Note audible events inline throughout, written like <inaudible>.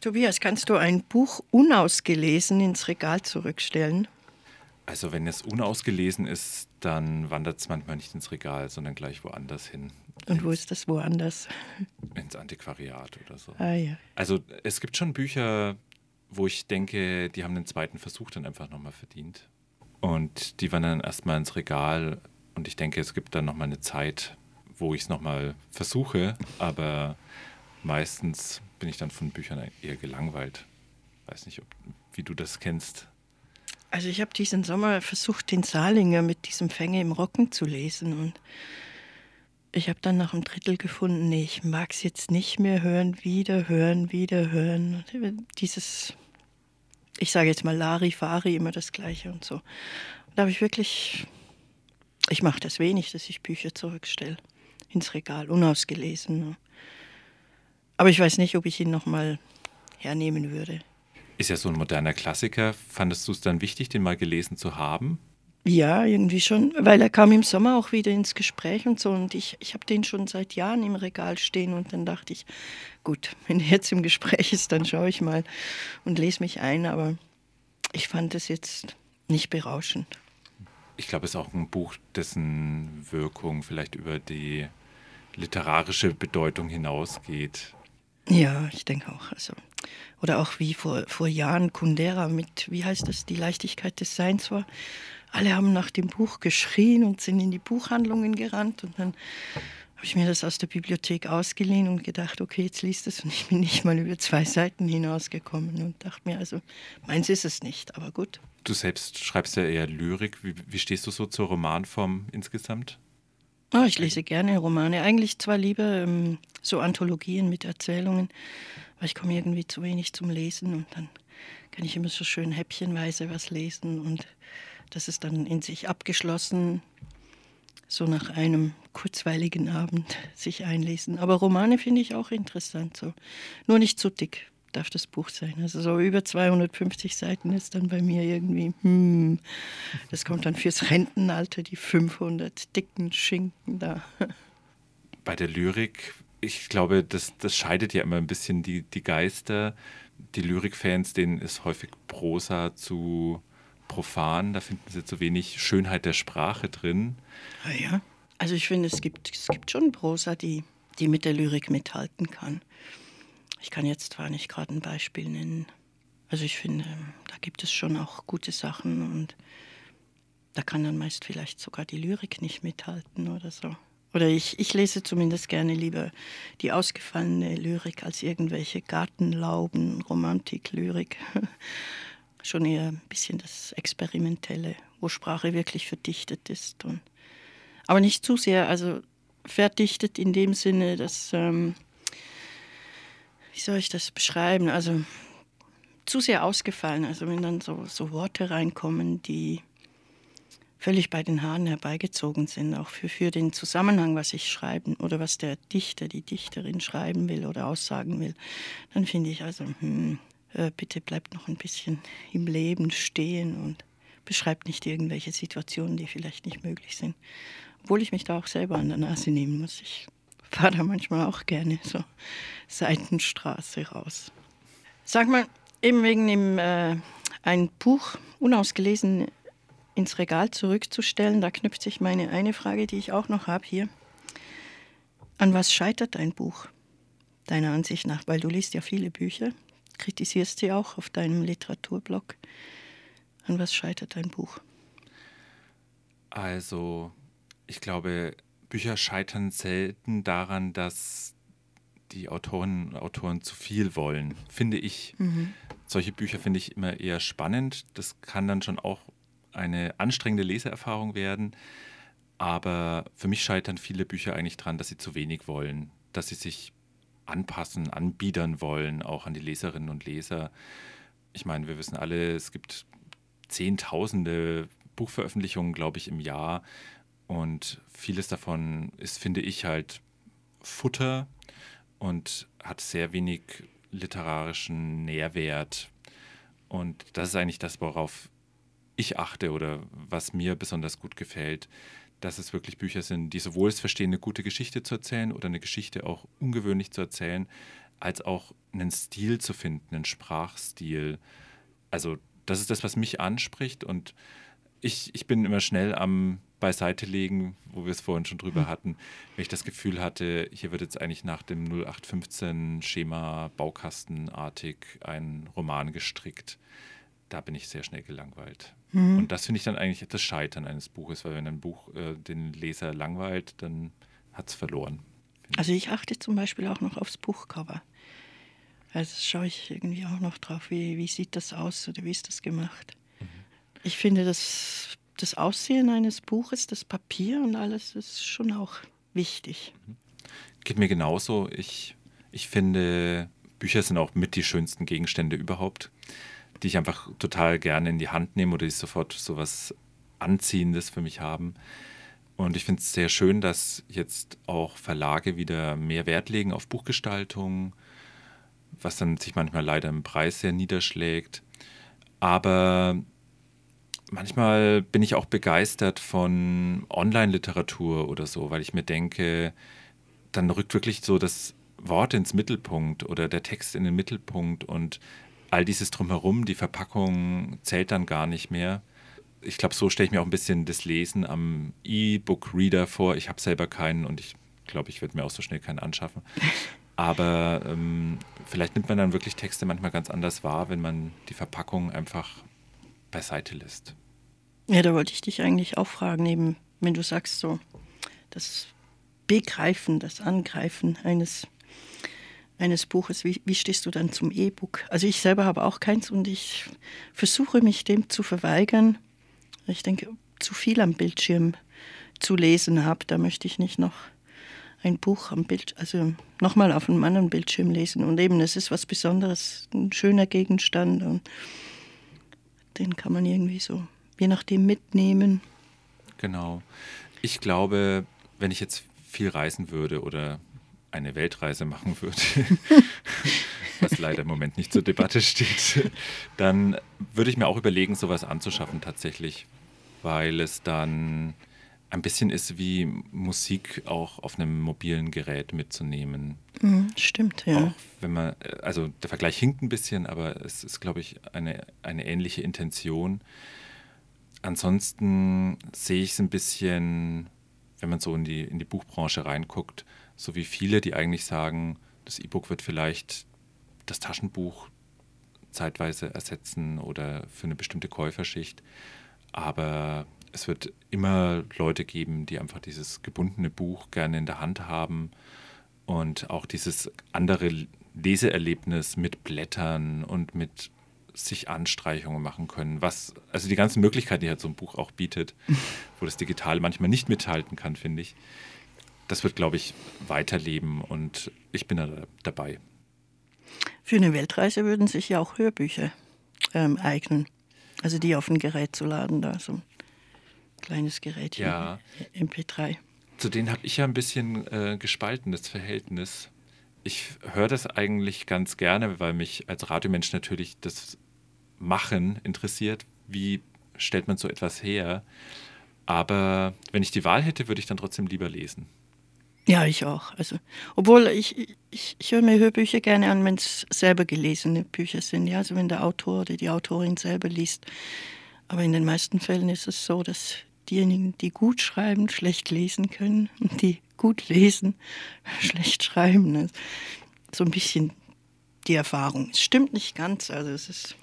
Tobias, kannst du ein Buch unausgelesen ins Regal zurückstellen? Also wenn es unausgelesen ist, dann wandert es manchmal nicht ins Regal, sondern gleich woanders hin. Und wo ist das woanders? <laughs> Ins Antiquariat oder so. Ah ja. Also es gibt schon Bücher, wo ich denke, die haben den zweiten Versuch dann einfach nochmal verdient. Und die wandern erstmal ins Regal. Und ich denke, es gibt dann nochmal eine Zeit, wo ich es nochmal versuche. Aber meistens bin ich dann von Büchern eher gelangweilt. Weiß nicht, ob, wie du das kennst. Also ich habe diesen Sommer versucht, den Salinger mit diesem Fänge im Rocken zu lesen und ich habe dann nach einem Drittel gefunden, ich mag es jetzt nicht mehr hören, wieder hören, wieder hören. Dieses, ich sage jetzt mal Larifari, immer das Gleiche und so. Da habe ich wirklich, ich mache das wenig, dass ich Bücher zurückstelle ins Regal, unausgelesen. Aber ich weiß nicht, ob ich ihn nochmal hernehmen würde. Ist ja so ein moderner Klassiker. Fandest du es dann wichtig, den mal gelesen zu haben? Ja, irgendwie schon, weil er kam im Sommer auch wieder ins Gespräch und so. Und ich, ich habe den schon seit Jahren im Regal stehen und dann dachte ich, gut, <laughs> wenn er jetzt im Gespräch ist, dann schaue ich mal und lese mich ein. Aber ich fand es jetzt nicht berauschend. Ich glaube, es ist auch ein Buch, dessen Wirkung vielleicht über die literarische Bedeutung hinausgeht. Ja, ich denke auch. Also oder auch wie vor, vor Jahren Kundera mit, wie heißt das, die Leichtigkeit des Seins war. Alle haben nach dem Buch geschrien und sind in die Buchhandlungen gerannt und dann habe ich mir das aus der Bibliothek ausgeliehen und gedacht, okay, jetzt liest es und ich bin nicht mal über zwei Seiten hinausgekommen und dachte mir, also meins ist es nicht, aber gut. Du selbst schreibst ja eher Lyrik. Wie, wie stehst du so zur Romanform insgesamt? Oh, ich lese gerne Romane. Eigentlich zwar lieber ähm, so Anthologien mit Erzählungen, aber ich komme irgendwie zu wenig zum Lesen und dann kann ich immer so schön häppchenweise was lesen und das ist dann in sich abgeschlossen, so nach einem kurzweiligen Abend <laughs> sich einlesen. Aber Romane finde ich auch interessant, so. Nur nicht zu dick darf das Buch sein. Also so über 250 Seiten ist dann bei mir irgendwie, hm, das kommt dann fürs Rentenalter, die 500 dicken Schinken da. <laughs> Bei der Lyrik ich glaube, das, das scheidet ja immer ein bisschen die, die Geister. Die Lyrikfans, denen ist häufig Prosa zu profan, da finden sie zu wenig Schönheit der Sprache drin. Ja, ah ja. Also ich finde, es gibt, es gibt schon Prosa, die, die mit der Lyrik mithalten kann. Ich kann jetzt zwar nicht gerade ein Beispiel nennen. Also ich finde, da gibt es schon auch gute Sachen und da kann dann meist vielleicht sogar die Lyrik nicht mithalten oder so. Oder ich, ich lese zumindest gerne lieber die ausgefallene Lyrik als irgendwelche Gartenlauben, Romantik-Lyrik. <laughs> Schon eher ein bisschen das Experimentelle, wo Sprache wirklich verdichtet ist. Und, aber nicht zu sehr, also verdichtet in dem Sinne, dass, ähm, wie soll ich das beschreiben? Also zu sehr ausgefallen. Also wenn dann so, so Worte reinkommen, die völlig bei den Haaren herbeigezogen sind, auch für, für den Zusammenhang, was ich schreiben oder was der Dichter, die Dichterin schreiben will oder aussagen will, dann finde ich also, hm, äh, bitte bleibt noch ein bisschen im Leben stehen und beschreibt nicht irgendwelche Situationen, die vielleicht nicht möglich sind. Obwohl ich mich da auch selber an der Nase nehmen muss. Ich fahre da manchmal auch gerne so Seitenstraße raus. Sag mal, eben wegen dem äh, ein Buch unausgelesen ins Regal zurückzustellen. Da knüpft sich meine eine Frage, die ich auch noch habe hier. An was scheitert dein Buch, deiner Ansicht nach? Weil du liest ja viele Bücher, kritisierst sie auch auf deinem Literaturblog. An was scheitert dein Buch? Also, ich glaube, Bücher scheitern selten daran, dass die Autorinnen und Autoren zu viel wollen, finde ich. Mhm. Solche Bücher finde ich immer eher spannend. Das kann dann schon auch eine anstrengende Leseerfahrung werden. Aber für mich scheitern viele Bücher eigentlich daran, dass sie zu wenig wollen, dass sie sich anpassen, anbiedern wollen, auch an die Leserinnen und Leser. Ich meine, wir wissen alle, es gibt Zehntausende Buchveröffentlichungen, glaube ich, im Jahr. Und vieles davon ist, finde ich, halt Futter und hat sehr wenig literarischen Nährwert. Und das ist eigentlich das, worauf ich achte oder was mir besonders gut gefällt, dass es wirklich Bücher sind, die sowohl es verstehen, eine gute Geschichte zu erzählen oder eine Geschichte auch ungewöhnlich zu erzählen, als auch einen Stil zu finden, einen Sprachstil. Also das ist das, was mich anspricht und ich, ich bin immer schnell am beiseite legen, wo wir es vorhin schon drüber hm. hatten, wenn ich das Gefühl hatte, hier wird jetzt eigentlich nach dem 0815-Schema baukastenartig ein Roman gestrickt. Da bin ich sehr schnell gelangweilt. Mhm. Und das finde ich dann eigentlich das Scheitern eines Buches, weil wenn ein Buch äh, den Leser langweilt, dann hat es verloren. Also ich achte zum Beispiel auch noch aufs Buchcover. Also schaue ich irgendwie auch noch drauf, wie, wie sieht das aus oder wie ist das gemacht. Mhm. Ich finde, das, das Aussehen eines Buches, das Papier und alles ist schon auch wichtig. Mhm. Geht mir genauso. Ich, ich finde, Bücher sind auch mit die schönsten Gegenstände überhaupt, die ich einfach total gerne in die Hand nehme oder die sofort so was Anziehendes für mich haben. Und ich finde es sehr schön, dass jetzt auch Verlage wieder mehr Wert legen auf Buchgestaltung, was dann sich manchmal leider im Preis sehr niederschlägt. Aber manchmal bin ich auch begeistert von Online-Literatur oder so, weil ich mir denke, dann rückt wirklich so das Wort ins Mittelpunkt oder der Text in den Mittelpunkt und all dieses drumherum, die Verpackung zählt dann gar nicht mehr. Ich glaube, so stelle ich mir auch ein bisschen das Lesen am E-Book-Reader vor. Ich habe selber keinen und ich glaube, ich werde mir auch so schnell keinen anschaffen. <laughs> Aber ähm, vielleicht nimmt man dann wirklich Texte manchmal ganz anders wahr, wenn man die Verpackung einfach beiseite lässt. Ja, da wollte ich dich eigentlich auch fragen, eben, wenn du sagst so, das Begreifen, das Angreifen eines, eines Buches, wie, wie stehst du dann zum E-Book? Also ich selber habe auch keins und ich versuche mich dem zu verweigern. Ich denke, zu viel am Bildschirm zu lesen habe, da möchte ich nicht noch ein Buch am Bild, also nochmal auf einem anderen Bildschirm lesen. Und eben, es ist was Besonderes, ein schöner Gegenstand und den kann man irgendwie so, je nachdem, mitnehmen. Genau. Ich glaube, wenn ich jetzt viel reisen würde oder eine Weltreise <laughs> machen würde, <laughs> was leider im Moment nicht zur Debatte steht, dann würde ich mir auch überlegen, sowas anzuschaffen tatsächlich, weil es dann ein bisschen ist wie Musik auch auf einem mobilen Gerät mitzunehmen. Mhm, stimmt, ja. Auch wenn man, also der Vergleich hinkt ein bisschen, aber es ist, glaube ich, eine, eine ähnliche Intention. Ansonsten sehe ich es ein bisschen, wenn man so in die, in die Buchbranche reinguckt, so wie viele, die eigentlich sagen, das E-Book wird vielleicht das Taschenbuch zeitweise ersetzen oder für eine bestimmte Käuferschicht. Aber es wird immer Leute geben, die einfach dieses gebundene Buch gerne in der Hand haben und auch dieses andere Leseerlebnis mit Blättern und mit sich Anstreichungen machen können. Was, also die ganzen Möglichkeiten, die halt so ein Buch auch bietet, <laughs> wo das Digital manchmal nicht mithalten kann, finde ich. Das wird, glaube ich, weiterleben und ich bin da dabei. Für eine Weltreise würden sich ja auch Hörbücher ähm, eignen. Also die auf ein Gerät zu laden, da so kleines Gerät hier, ja. MP3. Zu denen habe ich ja ein bisschen äh, gespaltenes Verhältnis. Ich höre das eigentlich ganz gerne, weil mich als Radiomensch natürlich das Machen interessiert. Wie stellt man so etwas her? Aber wenn ich die Wahl hätte, würde ich dann trotzdem lieber lesen. Ja, ich auch. Also, obwohl ich, ich, ich höre mir Hörbücher gerne an, wenn es selber gelesene Bücher sind. Ja, also wenn der Autor oder die Autorin selber liest. Aber in den meisten Fällen ist es so, dass diejenigen, die gut schreiben, schlecht lesen können und <laughs> die gut lesen, <laughs> schlecht schreiben. Ne? So ein bisschen die Erfahrung. Es stimmt nicht ganz, also es ist.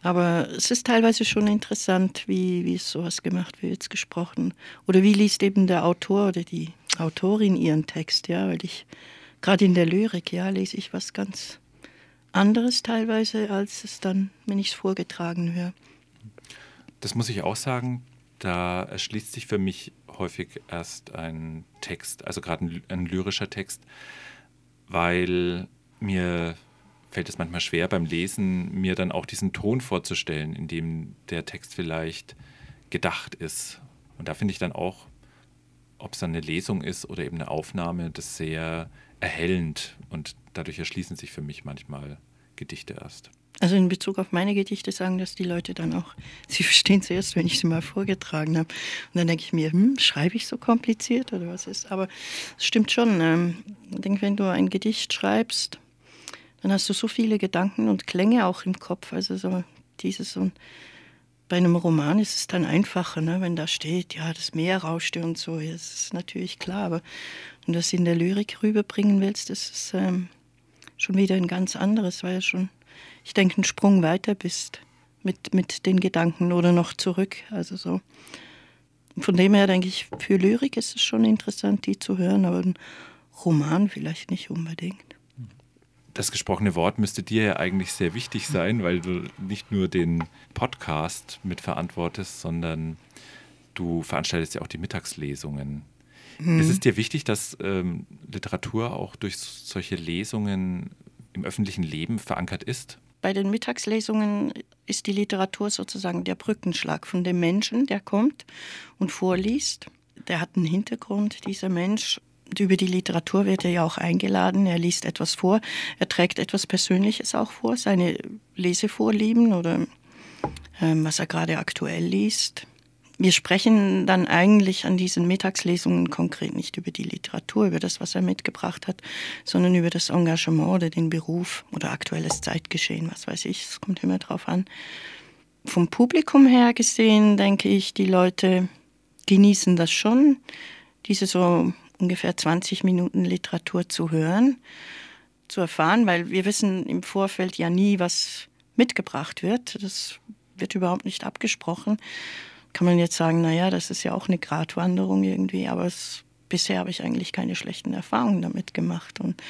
Aber es ist teilweise schon interessant, wie, wie ist sowas gemacht, wie jetzt gesprochen. Oder wie liest eben der Autor oder die Autorin ihren Text, ja, weil ich gerade in der Lyrik, ja, lese ich was ganz anderes teilweise, als es dann, wenn ich es vorgetragen höre. Das muss ich auch sagen, da erschließt sich für mich häufig erst ein Text, also gerade ein, ein, lyrischer Text, weil mir fällt es manchmal schwer beim Lesen, mir dann auch diesen Ton vorzustellen, in dem der Text vielleicht gedacht ist. Und da finde ich dann auch, ob es dann eine Lesung ist oder eben eine Aufnahme, das sehr erhellend und dadurch erschließen sich für mich manchmal Gedichte erst. Also in Bezug auf meine Gedichte sagen das die Leute dann auch, sie verstehen es erst, wenn ich sie mal vorgetragen habe. Und dann denke ich mir, hm, schreibe ich so kompliziert oder was ist? Aber es stimmt schon. Ähm, ich denke, wenn du ein Gedicht schreibst, dann hast du so viele Gedanken und Klänge auch im Kopf. Also so dieses und bei einem Roman ist es dann einfacher, ne? wenn da steht, ja, das Meer rauschte und so. Das ist natürlich klar, aber wenn du das in der Lyrik rüberbringen willst, das ist ähm, schon wieder ein ganz anderes, weil ja schon ich denke, einen Sprung weiter bist mit, mit den Gedanken oder noch zurück. Also so. Von dem her denke ich, für Lyrik ist es schon interessant, die zu hören, aber ein Roman vielleicht nicht unbedingt. Das gesprochene Wort müsste dir ja eigentlich sehr wichtig sein, weil du nicht nur den Podcast mitverantwortest, sondern du veranstaltest ja auch die Mittagslesungen. Hm. Ist es dir wichtig, dass ähm, Literatur auch durch solche Lesungen im öffentlichen Leben verankert ist? bei den Mittagslesungen ist die Literatur sozusagen der Brückenschlag von dem Menschen, der kommt und vorliest. Der hat einen Hintergrund, dieser Mensch. Und über die Literatur wird er ja auch eingeladen. Er liest etwas vor. Er trägt etwas Persönliches auch vor, seine Lesevorlieben oder ähm, was er gerade aktuell liest wir sprechen dann eigentlich an diesen Mittagslesungen konkret nicht über die Literatur, über das, was er mitgebracht hat, sondern über das Engagement oder den Beruf oder aktuelles Zeitgeschehen, was weiß ich, es kommt immer drauf an. Vom Publikum her gesehen, denke ich, die Leute genießen das schon, diese so ungefähr 20 Minuten Literatur zu hören, zu erfahren, weil wir wissen im Vorfeld ja nie, was mitgebracht wird. Das wird überhaupt nicht abgesprochen kann man jetzt sagen, naja, das ist ja auch eine Gratwanderung irgendwie, aber es, bisher habe ich eigentlich keine schlechten Erfahrungen damit gemacht. Und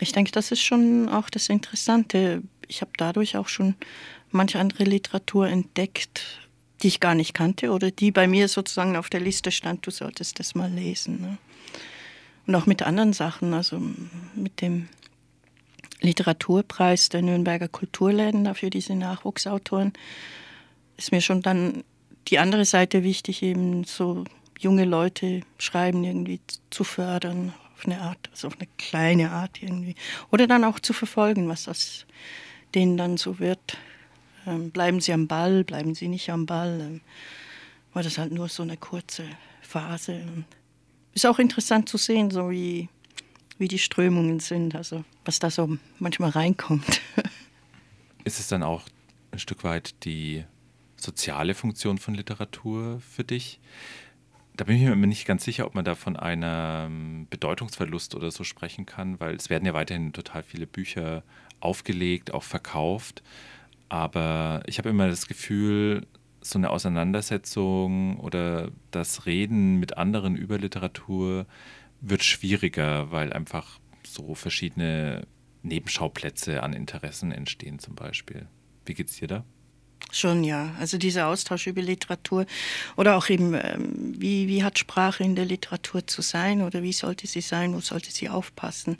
ich denke, das ist schon auch das Interessante. Ich habe dadurch auch schon manche andere Literatur entdeckt, die ich gar nicht kannte oder die bei mir sozusagen auf der Liste stand, du solltest das mal lesen. Ne? Und auch mit anderen Sachen, also mit dem Literaturpreis der Nürnberger Kulturläden dafür diese Nachwuchsautoren, ist mir schon dann die andere Seite wichtig, eben so junge Leute schreiben irgendwie zu fördern, auf eine Art, also auf eine kleine Art irgendwie. Oder dann auch zu verfolgen, was aus denen dann so wird. Ähm, bleiben sie am Ball, bleiben sie nicht am Ball. Ähm, war das halt nur so eine kurze Phase. Ist auch interessant zu sehen, so wie, wie die Strömungen sind, also was da so manchmal reinkommt. <laughs> Ist es dann auch ein Stück weit die soziale Funktion von Literatur für dich? Da bin ich mir nicht ganz sicher, ob man da von einem Bedeutungsverlust oder so sprechen kann, weil es werden ja weiterhin total viele Bücher aufgelegt, auch verkauft. Aber ich habe immer das Gefühl, so eine Auseinandersetzung oder das Reden mit anderen über Literatur wird schwieriger, weil einfach so verschiedene Nebenschauplätze an Interessen entstehen zum Beispiel. Wie geht es dir da? Schon, ja. Also dieser Austausch über Literatur oder auch eben, ähm, wie, wie hat Sprache in der Literatur zu sein oder wie sollte sie sein, wo sollte sie aufpassen,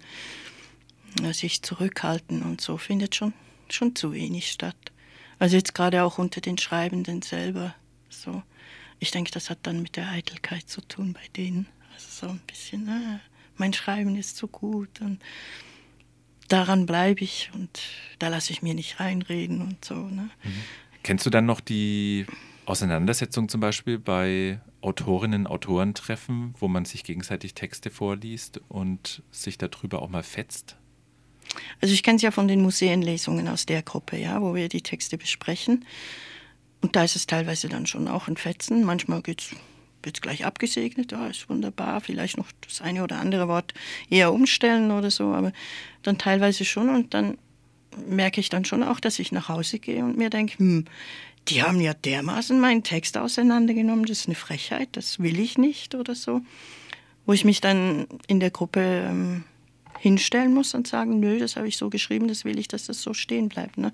sich zurückhalten und so, findet schon, schon zu wenig statt. Also jetzt gerade auch unter den Schreibenden selber. So. Ich denke, das hat dann mit der Eitelkeit zu tun bei denen. Also so ein bisschen, ah, mein Schreiben ist so gut und daran bleibe ich und da lasse ich mir nicht reinreden und so. Ne? Mhm. Kennst du dann noch die Auseinandersetzung zum Beispiel bei Autorinnen, Autorentreffen, wo man sich gegenseitig Texte vorliest und sich darüber auch mal fetzt? Also ich kenne es ja von den Museenlesungen aus der Gruppe, ja, wo wir die Texte besprechen. Und da ist es teilweise dann schon auch ein Fetzen. Manchmal wird es gleich abgesegnet, ja, ist wunderbar, vielleicht noch das eine oder andere Wort eher umstellen oder so, aber dann teilweise schon und dann merke ich dann schon auch, dass ich nach Hause gehe und mir denke, hm, die haben ja dermaßen meinen Text auseinandergenommen, das ist eine Frechheit, das will ich nicht oder so. Wo ich mich dann in der Gruppe ähm, hinstellen muss und sagen, nö, das habe ich so geschrieben, das will ich, dass das so stehen bleibt. Ne?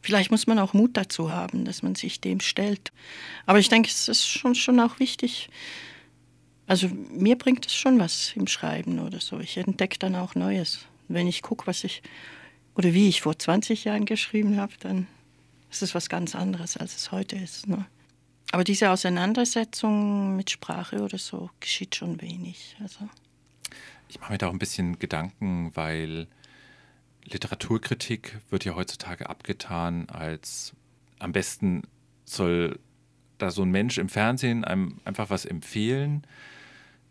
Vielleicht muss man auch Mut dazu haben, dass man sich dem stellt. Aber ich denke, es ist schon, schon auch wichtig. Also mir bringt es schon was im Schreiben oder so. Ich entdecke dann auch Neues. Wenn ich gucke, was ich oder wie ich vor 20 Jahren geschrieben habe, dann ist es was ganz anderes, als es heute ist. Ne? Aber diese Auseinandersetzung mit Sprache oder so geschieht schon wenig. Also. Ich mache mir da auch ein bisschen Gedanken, weil Literaturkritik wird ja heutzutage abgetan als am besten soll da so ein Mensch im Fernsehen einem einfach was empfehlen.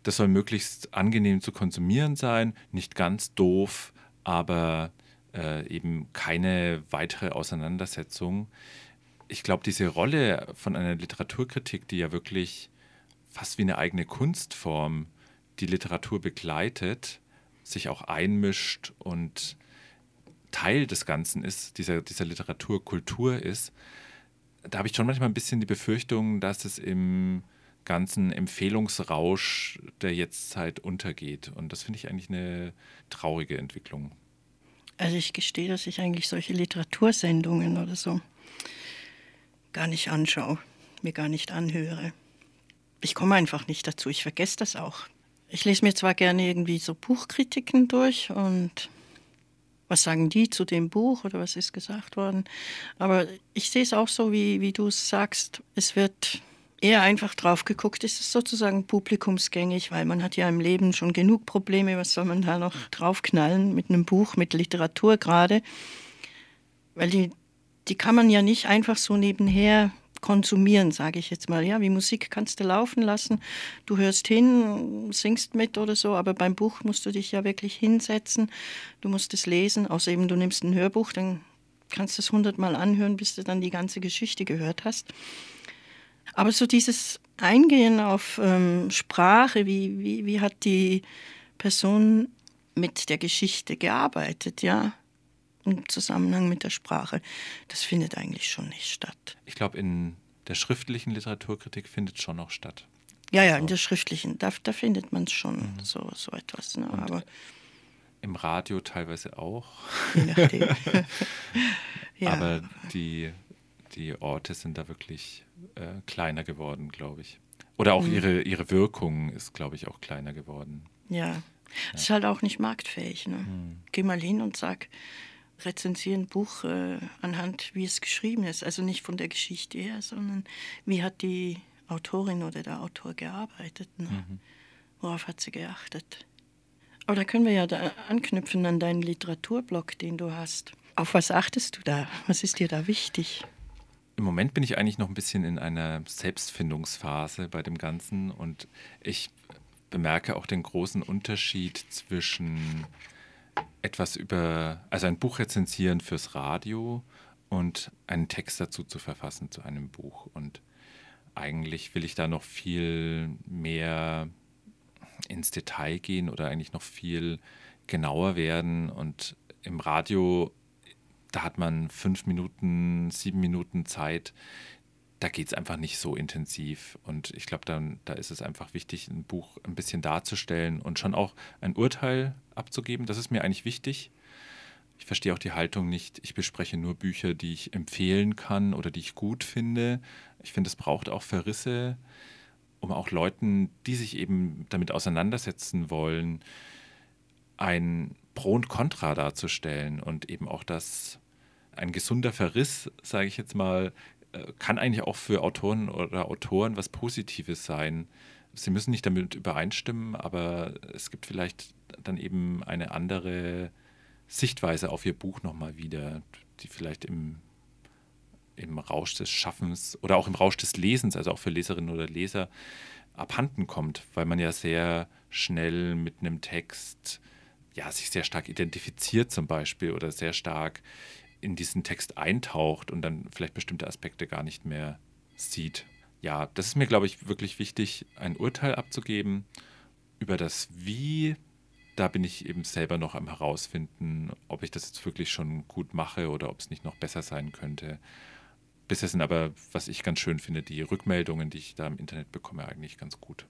Das soll möglichst angenehm zu konsumieren sein, nicht ganz doof, aber äh, eben keine weitere Auseinandersetzung. Ich glaube, diese Rolle von einer Literaturkritik, die ja wirklich fast wie eine eigene Kunstform die Literatur begleitet, sich auch einmischt und Teil des Ganzen ist, dieser, dieser Literaturkultur ist, da habe ich schon manchmal ein bisschen die Befürchtung, dass es im ganzen Empfehlungsrausch der Jetztzeit untergeht. Und das finde ich eigentlich eine traurige Entwicklung. Also ich gestehe, dass ich eigentlich solche Literatursendungen oder so gar nicht anschaue, mir gar nicht anhöre. Ich komme einfach nicht dazu, ich vergesse das auch. Ich lese mir zwar gerne irgendwie so Buchkritiken durch und was sagen die zu dem Buch oder was ist gesagt worden. Aber ich sehe es auch so, wie, wie du es sagst. Es wird eher einfach drauf geguckt. Es ist sozusagen publikumsgängig, weil man hat ja im Leben schon genug Probleme. Was soll man da noch draufknallen mit einem Buch, mit Literatur gerade? Weil die, die kann man ja nicht einfach so nebenher konsumieren, sage ich jetzt mal. Ja, wie Musik kannst du laufen lassen. Du hörst hin, singst mit oder so, aber beim Buch musst du dich ja wirklich hinsetzen. Du musst es lesen, außer eben du nimmst ein Hörbuch, dann kannst du es hundertmal anhören, bis du dann die ganze Geschichte gehört hast. Aber so dieses Eingehen auf ähm, Sprache, wie, wie, wie hat die Person mit der Geschichte gearbeitet, ja, im Zusammenhang mit der Sprache, das findet eigentlich schon nicht statt. Ich glaube, in der schriftlichen Literaturkritik findet es schon noch statt. Ja, ja, also. in der schriftlichen, da, da findet man es schon, mhm. so, so etwas. Ne? Aber Im Radio teilweise auch. Je nachdem. <laughs> <laughs> ja. Aber die, die Orte sind da wirklich äh, kleiner geworden, glaube ich. Oder auch mhm. ihre, ihre Wirkung ist, glaube ich, auch kleiner geworden. Ja. Es ja. ist halt auch nicht marktfähig. Ne? Mhm. Geh mal hin und sag, rezensiere ein Buch äh, anhand, wie es geschrieben ist. Also nicht von der Geschichte her, sondern wie hat die Autorin oder der Autor gearbeitet. Ne? Mhm. Worauf hat sie geachtet? Aber da können wir ja da anknüpfen an deinen Literaturblog, den du hast. Auf was achtest du da? Was ist dir da wichtig? Im Moment bin ich eigentlich noch ein bisschen in einer Selbstfindungsphase bei dem Ganzen und ich bemerke auch den großen Unterschied zwischen etwas über, also ein Buch rezensieren fürs Radio und einen Text dazu zu verfassen zu einem Buch. Und eigentlich will ich da noch viel mehr ins Detail gehen oder eigentlich noch viel genauer werden. Und im Radio, da hat man fünf Minuten, sieben Minuten Zeit, da geht es einfach nicht so intensiv. Und ich glaube, dann da ist es einfach wichtig, ein Buch ein bisschen darzustellen und schon auch ein Urteil abzugeben. Das ist mir eigentlich wichtig. Ich verstehe auch die Haltung nicht, ich bespreche nur Bücher, die ich empfehlen kann oder die ich gut finde. Ich finde, es braucht auch Verrisse, um auch Leuten, die sich eben damit auseinandersetzen wollen, ein Pro und Contra darzustellen und eben auch das ein gesunder Verriss, sage ich jetzt mal, äh, kann eigentlich auch für Autoren oder Autoren was Positives sein. Sie müssen nicht damit übereinstimmen, aber es gibt vielleicht dann eben eine andere Sichtweise auf ihr Buch nochmal wieder, die vielleicht im, im Rausch des Schaffens oder auch im Rausch des Lesens, also auch für Leserinnen oder Leser, abhanden kommt, weil man ja sehr schnell mit einem Text ja, sich sehr stark identifiziert zum Beispiel oder sehr stark in diesen Text eintaucht und dann vielleicht bestimmte Aspekte gar nicht mehr sieht. Ja, das ist mir, glaube ich, wirklich wichtig, ein Urteil abzugeben über das Wie. Da bin ich eben selber noch am herausfinden, ob ich das jetzt wirklich schon gut mache oder ob es nicht noch besser sein könnte. Bisher sind aber, was ich ganz schön finde, die Rückmeldungen, die ich da im Internet bekomme, eigentlich ganz gut.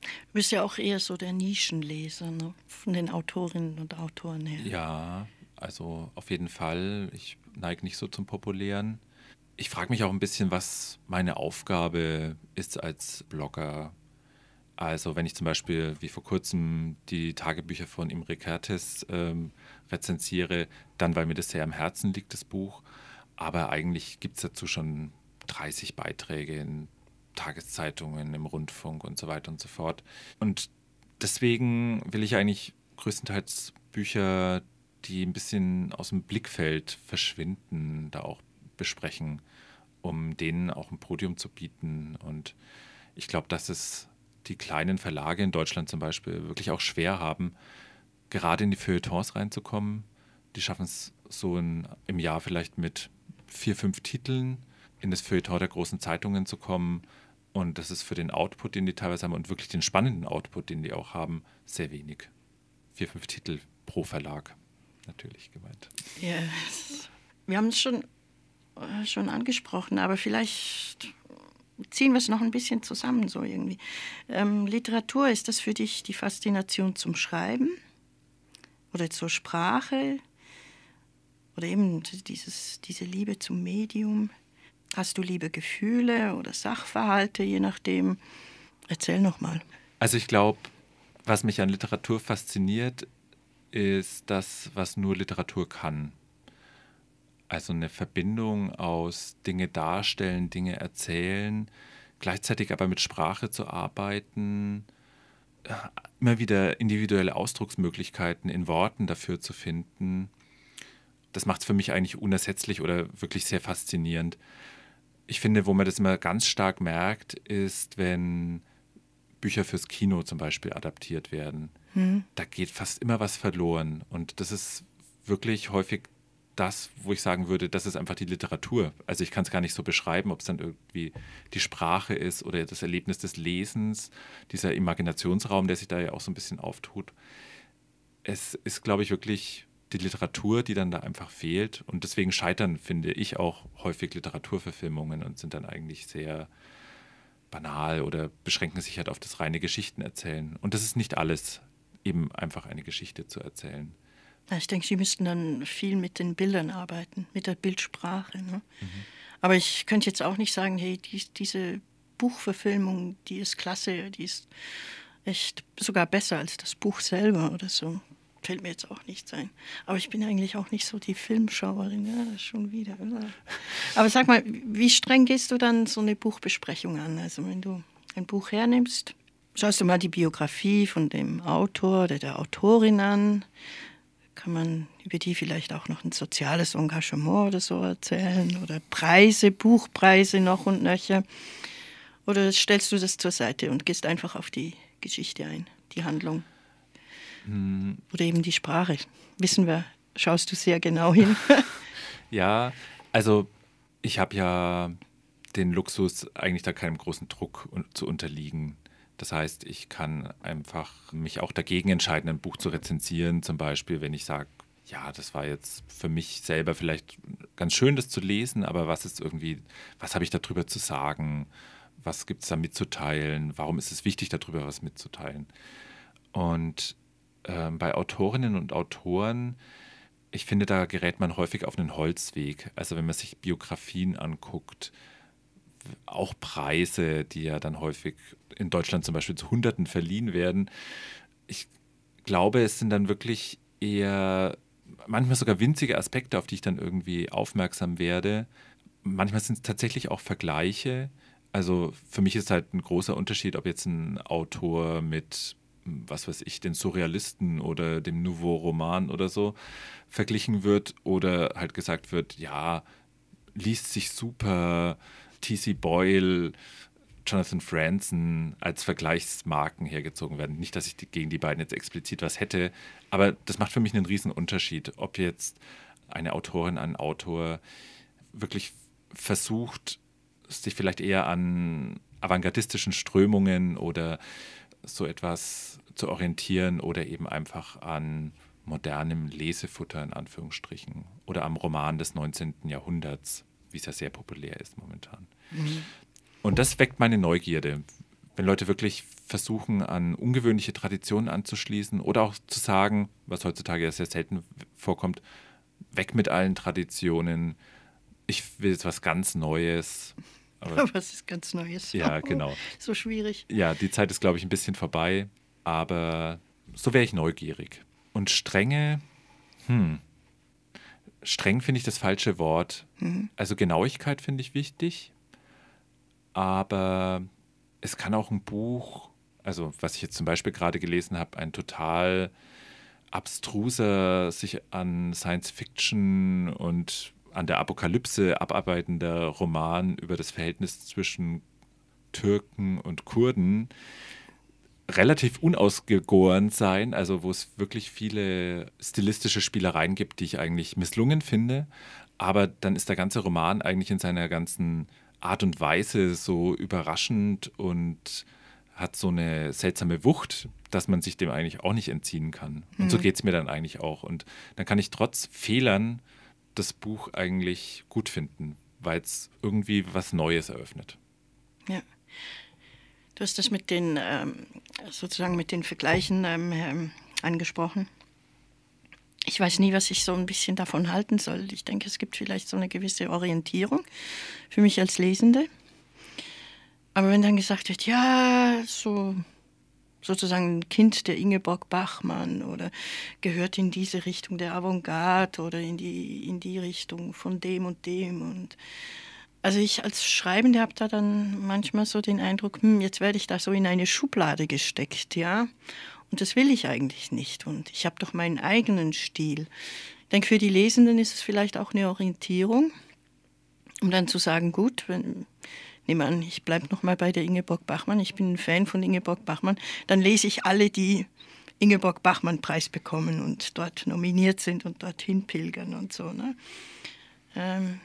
Du bist ja auch eher so der Nischenleser, ne? von den Autorinnen und Autoren her. Ja, also auf jeden Fall. Ich neige nicht so zum Populären. Ich frage mich auch ein bisschen, was meine Aufgabe ist als Blogger. Also wenn ich zum Beispiel wie vor kurzem die Tagebücher von Imre Kertész ähm, rezensiere, dann weil mir das sehr am Herzen liegt, das Buch. Aber eigentlich gibt es dazu schon 30 Beiträge in Tageszeitungen, im Rundfunk und so weiter und so fort. Und deswegen will ich eigentlich größtenteils Bücher die ein bisschen aus dem Blickfeld verschwinden, da auch besprechen, um denen auch ein Podium zu bieten. Und ich glaube, dass es die kleinen Verlage in Deutschland zum Beispiel wirklich auch schwer haben, gerade in die Feuilletons reinzukommen. Die schaffen es so in, im Jahr vielleicht mit vier, fünf Titeln in das Feuilleton der großen Zeitungen zu kommen. Und das ist für den Output, den die teilweise haben und wirklich den spannenden Output, den die auch haben, sehr wenig. Vier, fünf Titel pro Verlag, natürlich gemeint. Yes. Wir haben es schon, äh, schon angesprochen, aber vielleicht ziehen wir es noch ein bisschen zusammen, so irgendwie. Ähm, Literatur, ist das für dich die Faszination zum Schreiben oder zur Sprache oder eben dieses, diese Liebe zum Medium? Hast du liebe Gefühle oder Sachverhalte, je nachdem? Erzähl noch mal. Also ich glaube, was mich an Literatur fasziniert, ist das, was nur Literatur kann. Also eine Verbindung aus Dinge darstellen, Dinge erzählen, gleichzeitig aber mit Sprache zu arbeiten, immer wieder individuelle Ausdrucksmöglichkeiten in Worten dafür zu finden. Das macht es für mich eigentlich unersetzlich oder wirklich sehr faszinierend. Ich finde, wo man das immer ganz stark merkt, ist, wenn Bücher fürs Kino zum Beispiel adaptiert werden. Hm. Da geht fast immer was verloren. Und das ist wirklich häufig das, wo ich sagen würde, das ist einfach die Literatur. Also ich kann es gar nicht so beschreiben, ob es dann irgendwie die Sprache ist oder das Erlebnis des Lesens, dieser Imaginationsraum, der sich da ja auch so ein bisschen auftut. Es ist, glaube ich, wirklich die Literatur, die dann da einfach fehlt. Und deswegen scheitern, finde ich, auch häufig Literaturverfilmungen und sind dann eigentlich sehr banal oder beschränken sich halt auf das reine Geschichtenerzählen. Und das ist nicht alles, eben einfach eine Geschichte zu erzählen. Ich denke, Sie müssten dann viel mit den Bildern arbeiten, mit der Bildsprache. Ne? Mhm. Aber ich könnte jetzt auch nicht sagen, hey, die, diese Buchverfilmung, die ist klasse, die ist echt sogar besser als das Buch selber oder so fällt mir jetzt auch nicht ein. Aber ich bin eigentlich auch nicht so die Filmschauerin, ja, schon wieder. Aber sag mal, wie streng gehst du dann so eine Buchbesprechung an? Also wenn du ein Buch hernimmst, schaust du mal die Biografie von dem Autor oder der Autorin an, kann man über die vielleicht auch noch ein soziales Engagement oder so erzählen oder Preise, Buchpreise noch und nöcher. Oder stellst du das zur Seite und gehst einfach auf die Geschichte ein, die Handlung? Hm. Oder eben die Sprache. Wissen wir, schaust du sehr genau hin. <laughs> ja, also ich habe ja den Luxus, eigentlich da keinem großen Druck zu unterliegen. Das heißt, ich kann einfach mich auch dagegen entscheiden, ein Buch zu rezensieren, zum Beispiel, wenn ich sage, ja, das war jetzt für mich selber vielleicht ganz schön, das zu lesen, aber was ist irgendwie, was habe ich darüber zu sagen? Was gibt es da mitzuteilen? Warum ist es wichtig, darüber was mitzuteilen? Und äh, bei Autorinnen und Autoren, ich finde, da gerät man häufig auf einen Holzweg. Also wenn man sich Biografien anguckt, auch Preise, die ja dann häufig in Deutschland zum Beispiel zu Hunderten verliehen werden. Ich glaube, es sind dann wirklich eher manchmal sogar winzige Aspekte, auf die ich dann irgendwie aufmerksam werde. Manchmal sind es tatsächlich auch Vergleiche. Also für mich ist halt ein großer Unterschied, ob jetzt ein Autor mit was weiß ich, den Surrealisten oder dem Nouveau Roman oder so verglichen wird oder halt gesagt wird, ja, liest sich super, T.C. Boyle, Jonathan Franzen als Vergleichsmarken hergezogen werden. Nicht, dass ich gegen die beiden jetzt explizit was hätte, aber das macht für mich einen riesen Unterschied, ob jetzt eine Autorin, ein Autor wirklich versucht, sich vielleicht eher an avantgardistischen Strömungen oder so etwas zu orientieren oder eben einfach an modernem Lesefutter in Anführungsstrichen oder am Roman des 19. Jahrhunderts, wie es ja sehr populär ist momentan. Mhm. Und das weckt meine Neugierde, wenn Leute wirklich versuchen, an ungewöhnliche Traditionen anzuschließen oder auch zu sagen, was heutzutage ja sehr selten vorkommt, weg mit allen Traditionen, ich will jetzt was ganz Neues, aber <laughs> Was ist ganz Neues? Ja, <laughs> genau. so schwierig. Ja, die Zeit ist, glaube ich, ein bisschen vorbei, aber so wäre ich neugierig. Und strenge, hm, streng finde ich das falsche Wort. Mhm. Also Genauigkeit finde ich wichtig, aber es kann auch ein Buch, also was ich jetzt zum Beispiel gerade gelesen habe, ein total abstruser, sich an Science Fiction und an der Apokalypse abarbeitender Roman über das Verhältnis zwischen Türken und Kurden relativ unausgegoren sein, also wo es wirklich viele stilistische Spielereien gibt, die ich eigentlich misslungen finde. Aber dann ist der ganze Roman eigentlich in seiner ganzen Art und Weise so überraschend und hat so eine seltsame Wucht, dass man sich dem eigentlich auch nicht entziehen kann. Und mhm. so geht es mir dann eigentlich auch. Und dann kann ich trotz Fehlern das Buch eigentlich gut finden, weil es irgendwie was Neues eröffnet. Ja. Du hast das mit den ähm, sozusagen mit den Vergleichen ähm, ähm, angesprochen. Ich weiß nie, was ich so ein bisschen davon halten soll. Ich denke, es gibt vielleicht so eine gewisse Orientierung für mich als Lesende. Aber wenn dann gesagt wird, ja, so sozusagen ein Kind der Ingeborg Bachmann oder gehört in diese Richtung der Avantgarde oder in die, in die Richtung von dem und dem und also ich als Schreibende habe da dann manchmal so den Eindruck, hm, jetzt werde ich da so in eine Schublade gesteckt, ja. Und das will ich eigentlich nicht. Und ich habe doch meinen eigenen Stil. Ich denke, für die Lesenden ist es vielleicht auch eine Orientierung, um dann zu sagen, gut, wenn, nehme an, ich bleibe nochmal bei der Ingeborg Bachmann, ich bin ein Fan von Ingeborg Bachmann, dann lese ich alle, die Ingeborg Bachmann-Preis bekommen und dort nominiert sind und dorthin pilgern und so. Ne? Ähm,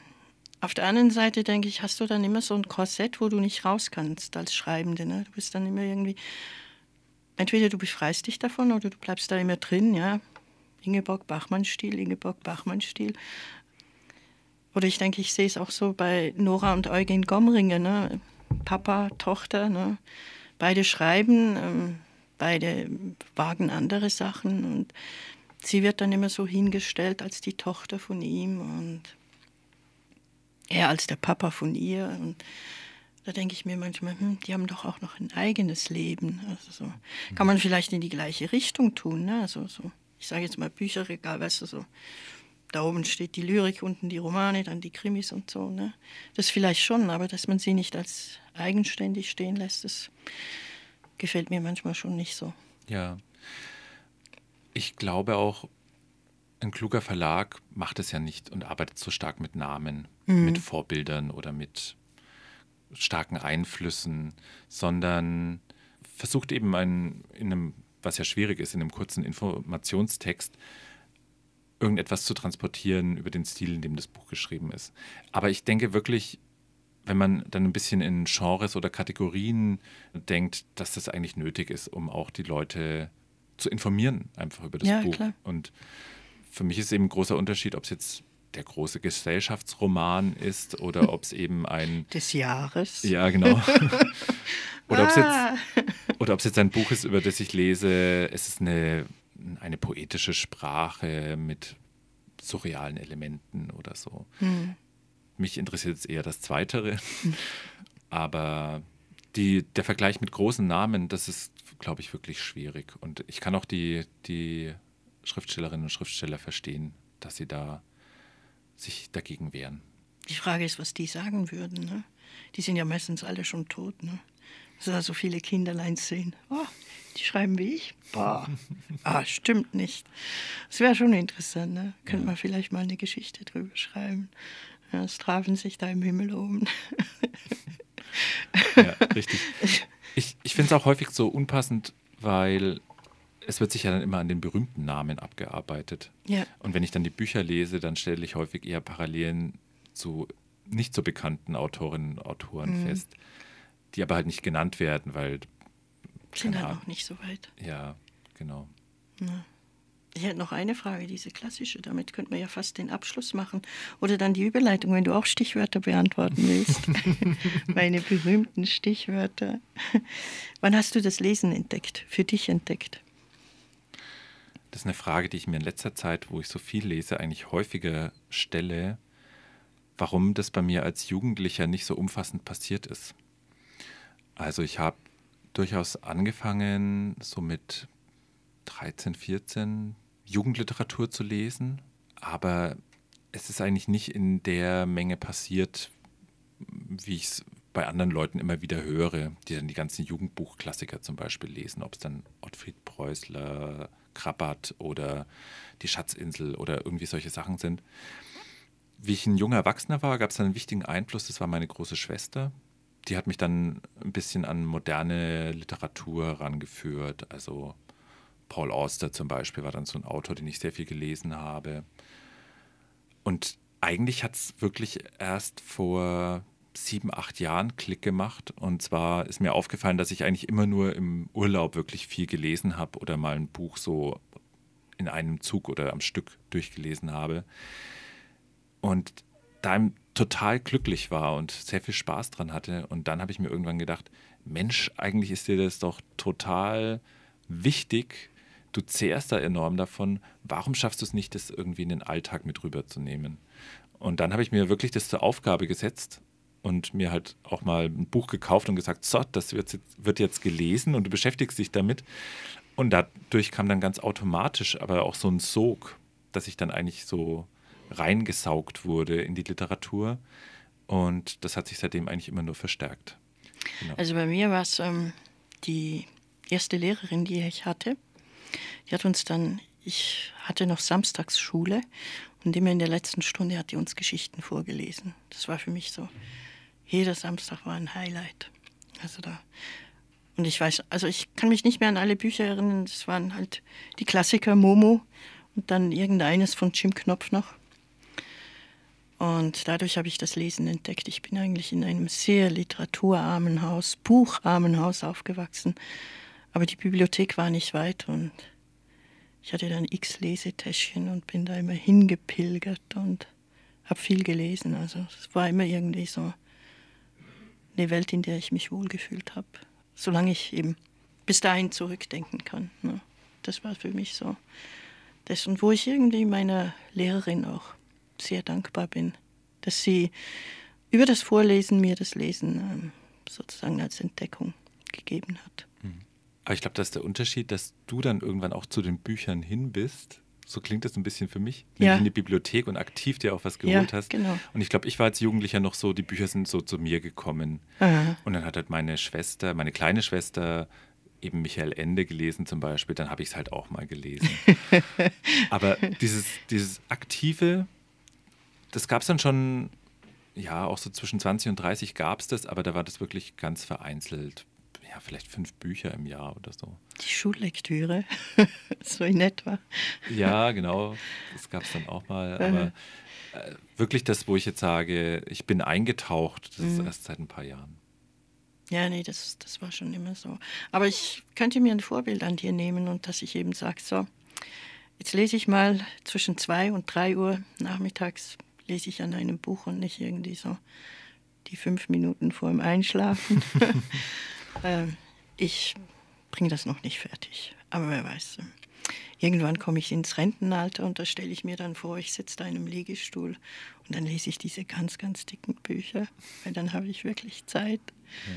auf der anderen Seite denke ich, hast du dann immer so ein Korsett, wo du nicht raus kannst als Schreibende. Ne? Du bist dann immer irgendwie, entweder du befreist dich davon oder du bleibst da immer drin, ja. Ingeborg Bachmann-Stil, Ingeborg Bachmann-Stil. Oder ich denke, ich sehe es auch so bei Nora und Eugen Gomringer, ne? Papa, Tochter, ne? beide schreiben, ähm, beide wagen andere Sachen und sie wird dann immer so hingestellt als die Tochter von ihm und er als der Papa von ihr. Und da denke ich mir manchmal, hm, die haben doch auch noch ein eigenes Leben. Also so kann man vielleicht in die gleiche Richtung tun. Ne? Also so, ich sage jetzt mal Bücherregal, weißt du so. Da oben steht die Lyrik, unten die Romane, dann die Krimis und so. Ne? Das vielleicht schon, aber dass man sie nicht als eigenständig stehen lässt, das gefällt mir manchmal schon nicht so. Ja. Ich glaube auch, ein kluger Verlag macht es ja nicht und arbeitet so stark mit Namen, mhm. mit Vorbildern oder mit starken Einflüssen, sondern versucht eben ein, in einem, was ja schwierig ist, in einem kurzen Informationstext irgendetwas zu transportieren über den Stil, in dem das Buch geschrieben ist. Aber ich denke wirklich, wenn man dann ein bisschen in Genres oder Kategorien denkt, dass das eigentlich nötig ist, um auch die Leute zu informieren, einfach über das ja, Buch. Klar. Und für mich ist eben ein großer Unterschied, ob es jetzt der große Gesellschaftsroman ist oder <laughs> ob es eben ein. Des Jahres. Ja, genau. <laughs> oder ob es ah. jetzt, jetzt ein Buch ist, über das ich lese, es ist eine, eine poetische Sprache mit surrealen Elementen oder so. Hm. Mich interessiert jetzt eher das Zweitere. <laughs> Aber die, der Vergleich mit großen Namen, das ist, glaube ich, wirklich schwierig. Und ich kann auch die, die Schriftstellerinnen und Schriftsteller verstehen, dass sie da sich dagegen wehren. Die Frage ist, was die sagen würden. Ne? Die sind ja meistens alle schon tot. Ne? Dass da so viele Kinderlein sehen. Oh, die schreiben wie ich. Boah, <laughs> ah, stimmt nicht. Das wäre schon interessant. Ne? Könnte ja. man vielleicht mal eine Geschichte drüber schreiben. Ja, es trafen sich da im Himmel oben. ja, <laughs> richtig. Ich, ich finde es auch häufig so unpassend, weil es wird sich ja dann immer an den berühmten Namen abgearbeitet. Ja. Und wenn ich dann die Bücher lese, dann stelle ich häufig eher Parallelen zu nicht so bekannten Autorinnen und Autoren mhm. fest, die aber halt nicht genannt werden, weil. Sind halt noch nicht so weit. Ja, genau. Ja. Ich hätte noch eine Frage, diese klassische. Damit könnte man ja fast den Abschluss machen. Oder dann die Überleitung, wenn du auch Stichwörter beantworten willst. <laughs> Meine berühmten Stichwörter. Wann hast du das Lesen entdeckt, für dich entdeckt? Das ist eine Frage, die ich mir in letzter Zeit, wo ich so viel lese, eigentlich häufiger stelle, warum das bei mir als Jugendlicher nicht so umfassend passiert ist. Also ich habe durchaus angefangen, so mit 13, 14 Jugendliteratur zu lesen, aber es ist eigentlich nicht in der Menge passiert, wie ich es bei anderen Leuten immer wieder höre, die dann die ganzen Jugendbuchklassiker zum Beispiel lesen, ob es dann Ottfried Preußler, Krabat oder die Schatzinsel oder irgendwie solche Sachen sind. Wie ich ein junger Erwachsener war, gab es einen wichtigen Einfluss, das war meine große Schwester. Die hat mich dann ein bisschen an moderne Literatur herangeführt. Also Paul Auster zum Beispiel war dann so ein Autor, den ich sehr viel gelesen habe. Und eigentlich hat es wirklich erst vor sieben, acht Jahren Klick gemacht. Und zwar ist mir aufgefallen, dass ich eigentlich immer nur im Urlaub wirklich viel gelesen habe oder mal ein Buch so in einem Zug oder am Stück durchgelesen habe. Und da total glücklich war und sehr viel Spaß dran hatte. Und dann habe ich mir irgendwann gedacht, Mensch, eigentlich ist dir das doch total wichtig. Du zehrst da enorm davon. Warum schaffst du es nicht, das irgendwie in den Alltag mit rüberzunehmen? Und dann habe ich mir wirklich das zur Aufgabe gesetzt und mir halt auch mal ein Buch gekauft und gesagt, so, das wird jetzt, wird jetzt gelesen und du beschäftigst dich damit. Und dadurch kam dann ganz automatisch aber auch so ein Sog, dass ich dann eigentlich so reingesaugt wurde in die Literatur. Und das hat sich seitdem eigentlich immer nur verstärkt. Genau. Also bei mir war es ähm, die erste Lehrerin, die ich hatte. Die hat uns dann, ich hatte noch Samstagsschule und immer in der letzten Stunde hat die uns Geschichten vorgelesen. Das war für mich so, jeder Samstag war ein Highlight. Also da. Und ich weiß, also ich kann mich nicht mehr an alle Bücher erinnern. Das waren halt die Klassiker Momo und dann irgendeines von Jim Knopf noch. Und dadurch habe ich das Lesen entdeckt. Ich bin eigentlich in einem sehr literaturarmen Haus, bucharmen Haus aufgewachsen. Aber die Bibliothek war nicht weit und ich hatte dann x Lesetäschchen und bin da immer hingepilgert und habe viel gelesen. Also es war immer irgendwie so eine Welt, in der ich mich wohlgefühlt habe. Solange ich eben bis dahin zurückdenken kann. Ne? Das war für mich so das. Und wo ich irgendwie meiner Lehrerin auch sehr dankbar bin, dass sie über das Vorlesen mir das Lesen ähm, sozusagen als Entdeckung gegeben hat. Mhm. Aber ich glaube, das ist der Unterschied, dass du dann irgendwann auch zu den Büchern hin bist. So klingt das ein bisschen für mich, wenn ja. du in die Bibliothek und aktiv dir auch was geholt ja, hast. Genau. Und ich glaube, ich war als Jugendlicher noch so, die Bücher sind so zu mir gekommen. Aha. Und dann hat halt meine Schwester, meine kleine Schwester, eben Michael Ende gelesen zum Beispiel, dann habe ich es halt auch mal gelesen. <laughs> Aber dieses, dieses aktive das gab es dann schon, ja, auch so zwischen 20 und 30 gab es das, aber da war das wirklich ganz vereinzelt. Ja, vielleicht fünf Bücher im Jahr oder so. Die Schullektüre, <laughs> so in etwa. Ja, genau, das gab es dann auch mal. Aber äh, wirklich das, wo ich jetzt sage, ich bin eingetaucht, das mhm. ist erst seit ein paar Jahren. Ja, nee, das, das war schon immer so. Aber ich könnte mir ein Vorbild an dir nehmen und dass ich eben sage, so, jetzt lese ich mal zwischen zwei und drei Uhr nachmittags lese ich an einem Buch und nicht irgendwie so die fünf Minuten vor dem Einschlafen. <laughs> ähm, ich bringe das noch nicht fertig, aber wer weiß. Irgendwann komme ich ins Rentenalter und da stelle ich mir dann vor, ich sitze da in einem Liegestuhl und dann lese ich diese ganz, ganz dicken Bücher, weil dann habe ich wirklich Zeit. Ja.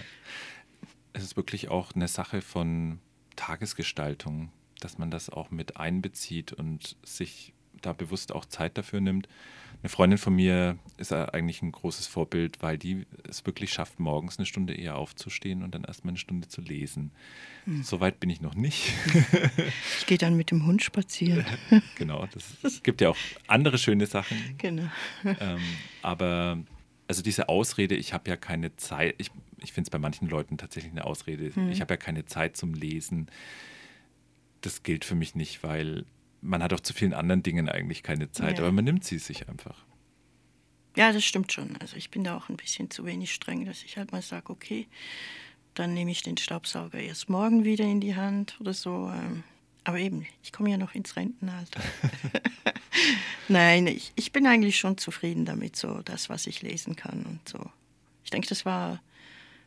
Es ist wirklich auch eine Sache von Tagesgestaltung, dass man das auch mit einbezieht und sich da bewusst auch Zeit dafür nimmt. Eine Freundin von mir ist eigentlich ein großes Vorbild, weil die es wirklich schafft, morgens eine Stunde eher aufzustehen und dann erstmal eine Stunde zu lesen. Hm. So weit bin ich noch nicht. <laughs> ich gehe dann mit dem Hund spazieren. <laughs> genau, es gibt ja auch andere schöne Sachen. Genau. Ähm, aber also diese Ausrede, ich habe ja keine Zeit, ich, ich finde es bei manchen Leuten tatsächlich eine Ausrede, hm. ich habe ja keine Zeit zum Lesen. Das gilt für mich nicht, weil man hat auch zu vielen anderen Dingen eigentlich keine Zeit, ja. aber man nimmt sie sich einfach. Ja, das stimmt schon. Also ich bin da auch ein bisschen zu wenig streng, dass ich halt mal sage, okay, dann nehme ich den Staubsauger erst morgen wieder in die Hand oder so. Ähm. Aber eben, ich komme ja noch ins Rentenalter. <laughs> Nein, ich, ich bin eigentlich schon zufrieden damit, so das, was ich lesen kann und so. Ich denke, das war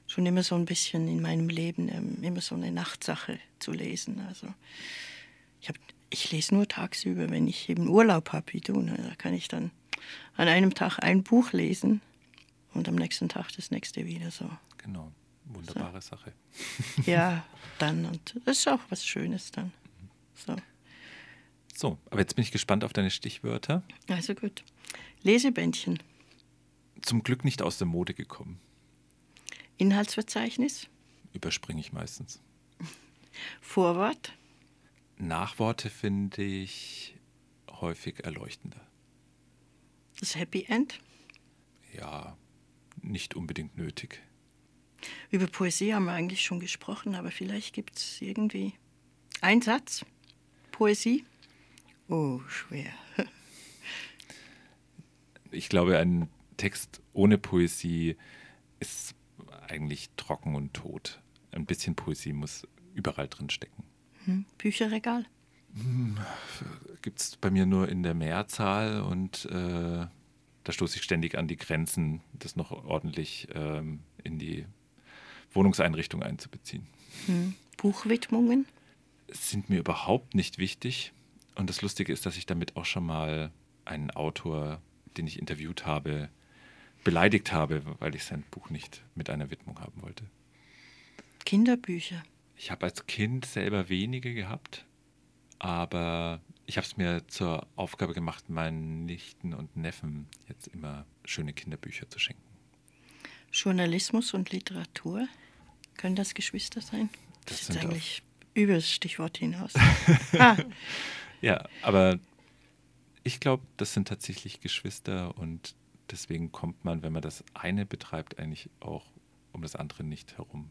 schon immer so ein bisschen in meinem Leben ähm, immer so eine Nachtsache zu lesen. Also ich habe ich lese nur tagsüber, wenn ich eben Urlaub habe wie du. Ne? Da kann ich dann an einem Tag ein Buch lesen und am nächsten Tag das nächste wieder so. Genau, wunderbare so. Sache. ja, <laughs> dann und das ist auch was Schönes dann. So. So, aber jetzt bin ich gespannt auf deine Stichwörter. Also gut. Lesebändchen. Zum Glück nicht aus der Mode gekommen. Inhaltsverzeichnis. Überspringe ich meistens. <laughs> Vorwort Nachworte finde ich häufig erleuchtender. Das Happy End? Ja, nicht unbedingt nötig. Über Poesie haben wir eigentlich schon gesprochen, aber vielleicht gibt es irgendwie einen Satz. Poesie? Oh, schwer. <laughs> Ich glaube, ein Text ohne Poesie ist eigentlich trocken und tot. Ein bisschen Poesie muss überall drin stecken. Hm, Bücherregal? Hm, Gibt es bei mir nur in der Mehrzahl und äh, da stoße ich ständig an die Grenzen, das noch ordentlich ähm, in die Wohnungseinrichtung einzubeziehen. Hm. Buchwidmungen? Sind mir überhaupt nicht wichtig. Und das Lustige ist, dass ich damit auch schon mal einen Autor, den ich interviewt habe, beleidigt habe, weil ich sein Buch nicht mit einer Widmung haben wollte. Kinderbücher. Ich habe als Kind selber wenige gehabt, aber ich habe es mir zur Aufgabe gemacht, meinen Nichten und Neffen jetzt immer schöne Kinderbücher zu schenken. Journalismus und Literatur. Können das Geschwister sein? Das, Das, ist eigentlich über das Stichwort hinaus. <laughs> ah, Ja, aber ich glaube, das sind tatsächlich Geschwister und deswegen kommt man, wenn man das eine betreibt, eigentlich auch um das andere nicht herum.